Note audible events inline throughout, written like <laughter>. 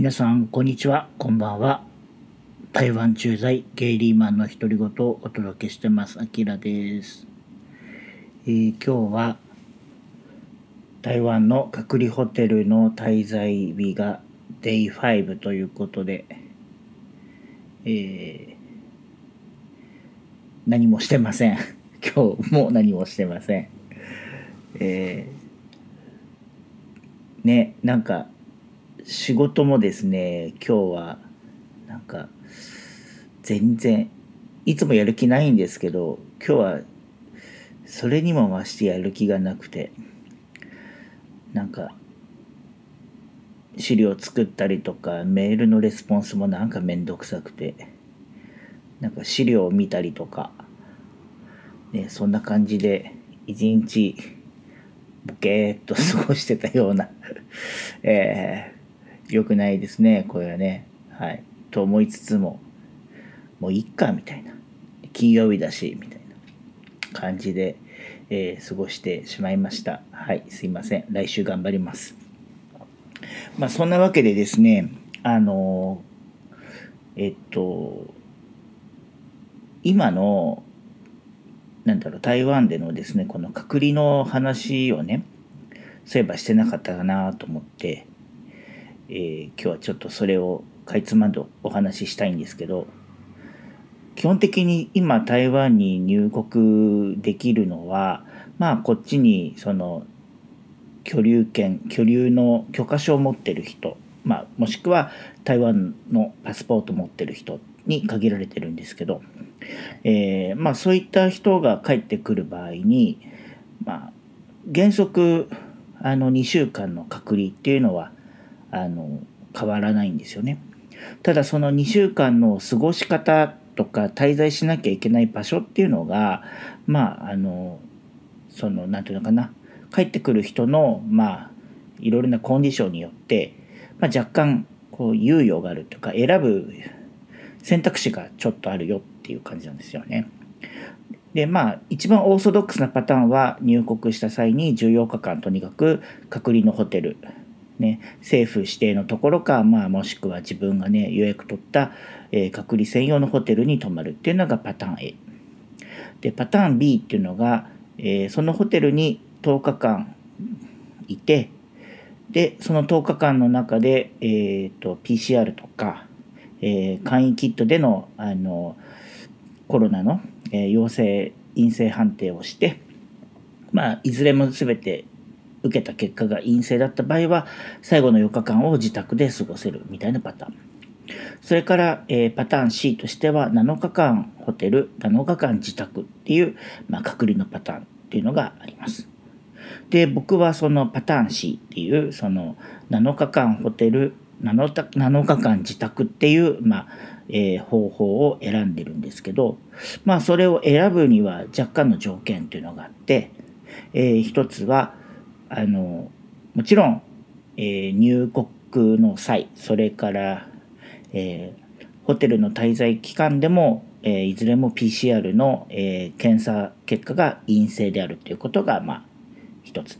皆さん、こんにちは。こんばんは。台湾駐在ゲイリーマンの独り言をお届けしてます。あきらです、えー今日は台湾の隔離ホテルの滞在日が Day5 ということで、えー何もしてません。<laughs> 今日も何もしてません。えーね、なんか仕事もですね今日はなんか全然いつもやる気ないんですけど今日はそれにも増してやる気がなくてなんか資料作ったりとかメールのレスポンスもなんかめんどくさくてなんか資料を見たりとかねそんな感じで一日ボケーっと過ごしてたような <laughs> えー、よくないですね、これはね。はい。と思いつつも、もういっか、みたいな。金曜日だし、みたいな感じで、えー過ごしてしまいました。はい、すいません。来週頑張ります。まあ、そんなわけでですね、あのーえっと、今の、なんだろう、台湾でのですね、この隔離の話をね、そういえばしてなかったかなと思って、えー今日はちょっとそれをかいつまんでお話ししたいんですけど、基本的に今台湾に入国できるのは、まあこっちにその居留権、居留の許可証を持ってる人、まあもしくは台湾のパスポート持ってる人に限られてるんですけど、えーまあそういった人が帰ってくる場合に、まあ原則あの2週間の隔離っていうのはあの変わらないんですよね。ただその2週間の過ごし方とか滞在しなきゃいけない場所っていうのがまああのそのなんていうのかな帰ってくる人のまあいろいろなコンディションによって、まあ、若干こう猶予があるというか選ぶ選択肢がちょっとあるよっていう感じなんですよね。でまあ一番オーソドックスなパターンは入国した際に14日間とにかく隔離のホテル、ね、政府指定のところか、まあ、もしくは自分がね予約取った、えー隔離専用のホテルに泊まるっていうのがパターン A でパターン B っていうのが、えーそのホテルに10日間いてでその10日間の中で、えー、と PCR とか、えー簡易キットでのあのコロナの、えー陽性陰性判定をして、まあ、いずれも全て受けた結果が陰性だった場合は最後の4日間を自宅で過ごせるみたいなパターン。それから、えーパターン C としては7日間ホテル7日間自宅っていう、まあ、隔離のパターンっていうのがあります。で僕はそのパターン C っていうその7日間ホテル 7, た7日間自宅っていう、まあえー方法を選んでるんですけどまあそれを選ぶには若干の条件というのがあって、えー一つはあのもちろん、えー入国の際それから、えーホテルの滞在期間でも、えーいずれも PCR の、え検査結果が陰性であるということがまあ一つ。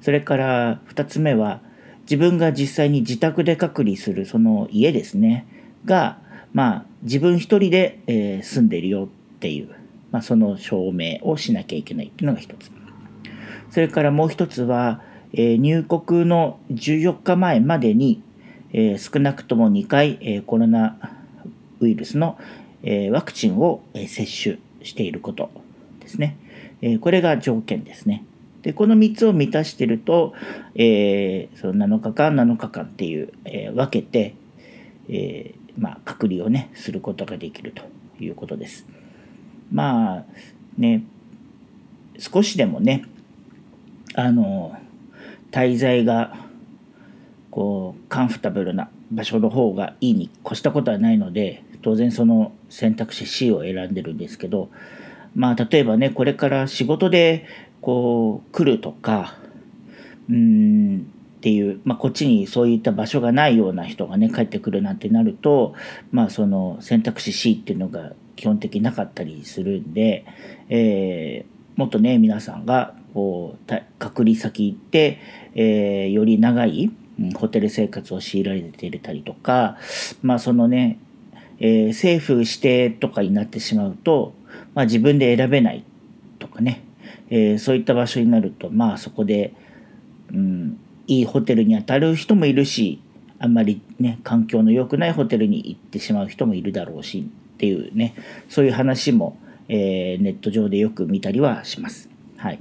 それから二つ目は自分が実際に自宅で隔離するその家ですねがまあ自分一人で、え住んでるよっていう、まあ、その証明をしなきゃいけないっていうのが一つ。それからもう一つは、えー入国の14日前までに、えー少なくとも2回、えーコロナウイルスの、えワクチンを、え接種していることですね。えこれが条件ですね。でこの3つを満たしていると、えその7日間7日間っていう、え分けて、えまあ、隔離をねすることができるということです。まあね少しでもねあの滞在がこうカンフタブルな場所の方がいいに越したことはないので当然その選択肢 C を選んでるんですけどまあ例えばねこれから仕事でこう来るとかうんっていう、まあ、こっちにそういった場所がないような人がね帰ってくるなんてなるとまあその選択肢 C っていうのが基本的なかったりするんで、えーもっとね皆さんがこう隔離先行って、えーより長いホテル生活を強いられていたりとか、まあそのね、えー政府指定とかになってしまうと、まあ自分で選べないとかね、えーそういった場所になると、まあそこで、うん、いいホテルに当たる人もいるし、あんまりね、環境の良くないホテルに行ってしまう人もいるだろうしっていうね、そういう話も、えーネット上でよく見たりはします。はい。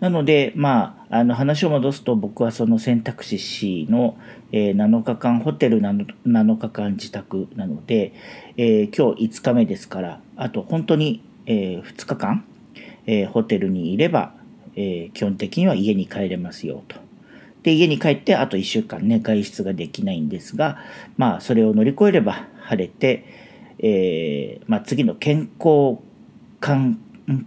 なので、まあ、あの話を戻すと僕はその選択肢 C の、えー7日間ホテルなの7日間自宅なので、えー今日5日目ですからあと本当に、え2日間、えーホテルにいれば、えー基本的には家に帰れますよと。で家に帰ってあと1週間ね外出ができないんですがまあそれを乗り越えれば晴れて、えーまあ、次の健康観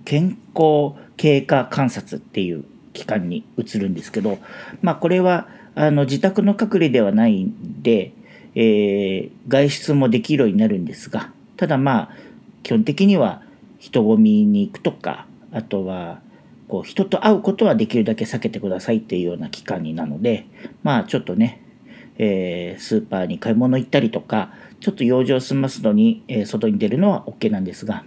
健康経過観察っていう期間に移るんですけど、まあ、これはあの自宅の隔離ではないんで、えー外出もできるようになるんですがただまあ基本的には人混みに行くとかあとはこう人と会うことはできるだけ避けてくださいっていうような期間になのでまあちょっとね、えースーパーに買い物行ったりとかちょっと用事を済ますのに、えー外に出るのは OK なんですが、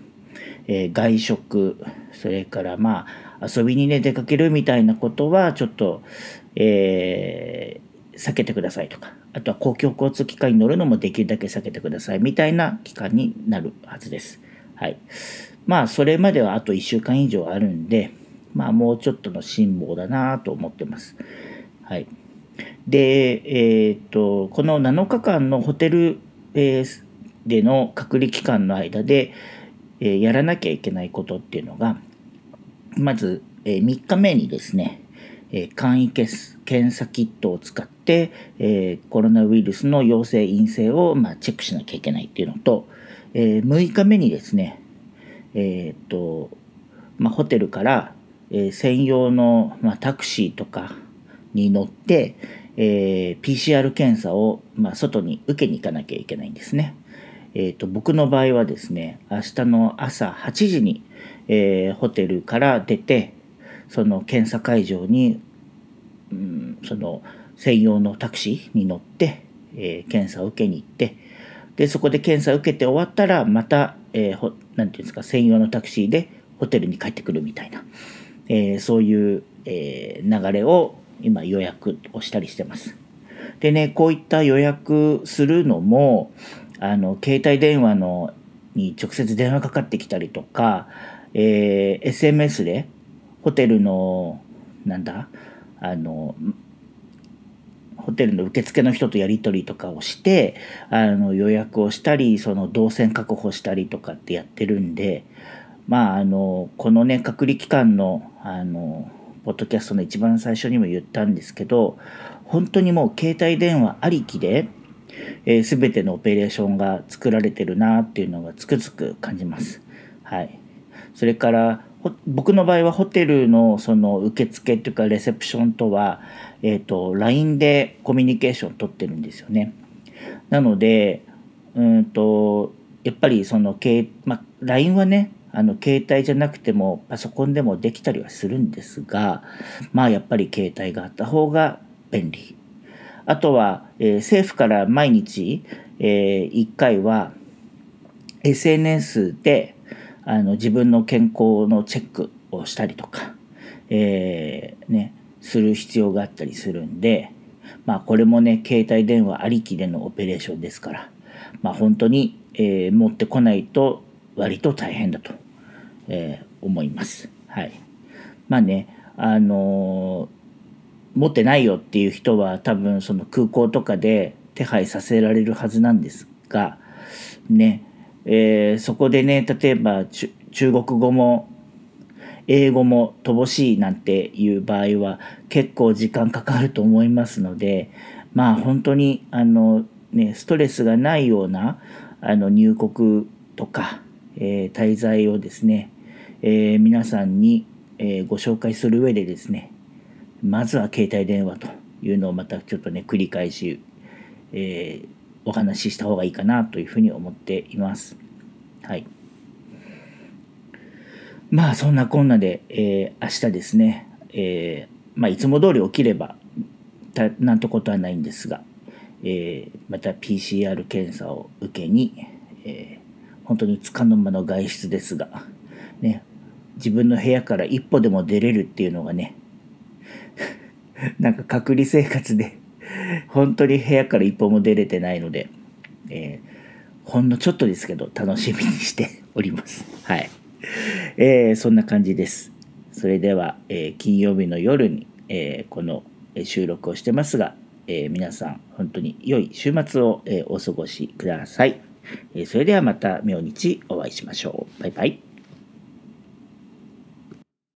えー外食それからまあ遊びにね出かけるみたいなことはちょっと、えー避けてくださいとかあとは公共交通機関に乗るのもできるだけ避けてくださいみたいな期間になるはずです。はい。まあそれまではあと1週間以上あるんでまあもうちょっとの辛抱だなと思ってます。はい。で、えーっと、この7日間のホテル、えーでの隔離期間の間で、えやらなきゃいけないことっていうのが、まず、え3日目にですね、え簡易検査キットを使って、えコロナウイルスの陽性陰性を、まあ、チェックしなきゃいけないっていうのと、えー6日目にですね、えっと、まあ、ホテルから、え専用の、まあ、タクシーとかに乗って、えー PCR 検査を、まあ、外に受けに行かなきゃいけないんですね。えー、と僕の場合はですね明日の朝8時に、えーホテルから出てその検査会場に、うん、その専用のタクシーに乗って、えー検査を受けに行ってでそこで検査を受けて終わったらまた、えーていうんですか専用のタクシーでホテルに帰ってくるみたいな、えーそういう、えー流れを今予約をしたりしてます。でねこういった予約するのもあの携帯電話のに直接電話かかってきたりとか、えー SMS でホテルのなんだあのホテルの受付の人とやり取りとかをしてあの予約をしたりその動線確保したりとかってやってるんでまああのこのね隔離期間のあのポッドキャストの一番最初にも言ったんですけど本当にもう携帯電話ありきで、えー、全てのオペレーションが作られてるなっていうのがつくづく感じます。はい、それから僕の場合はホテルのその受付っていうかレセプションとは、えー、と LINE でコミュニケーション取ってるんですよね。なのでうんとやっぱりその、ま、LINE はねあの携帯じゃなくてもパソコンでもできたりはするんですがまあやっぱり携帯があった方が便利。あとは、えー政府から毎日、え1回は SNS であの自分の健康のチェックをしたりとか、えーね、する必要があったりするんで、まあこれもね、携帯電話ありきでのオペレーションですから、まあ本当に、えー持ってこないと割と大変だと、えー思います。はい。まあね、あの持ってないよっていう人は多分その空港とかで手配させられるはずなんですがね、えーそこでね例えば中国語も英語も乏しいなんていう場合は結構時間かかると思いますのでまあ本当にあの、ね、ストレスがないようなあの入国とか、えー滞在をですね、えー皆さんに、えご紹介する上でですねまずは携帯電話というのをまたちょっとね繰り返し、えーお話しした方がいいかなというふうに思っています。はい。まあそんなこんなで、えー明日ですね、えーまあいつも通り起きればたなんてことはないんですが、えー、また PCR 検査を受けに、えー、本当につかの間の外出ですが、ね、自分の部屋から一歩でも出れるっていうのがね <laughs> なんか隔離生活で本当に部屋から一歩も出れてないので、えー、ほんのちょっとですけど楽しみにしております。<laughs> はい。えー、そんな感じです。それでは、えー、金曜日の夜に、え、この収録をしてますが、え皆さん本当に良い週末を、えお過ごしください。えそれではまた明日お会いしましょう。バイバイ。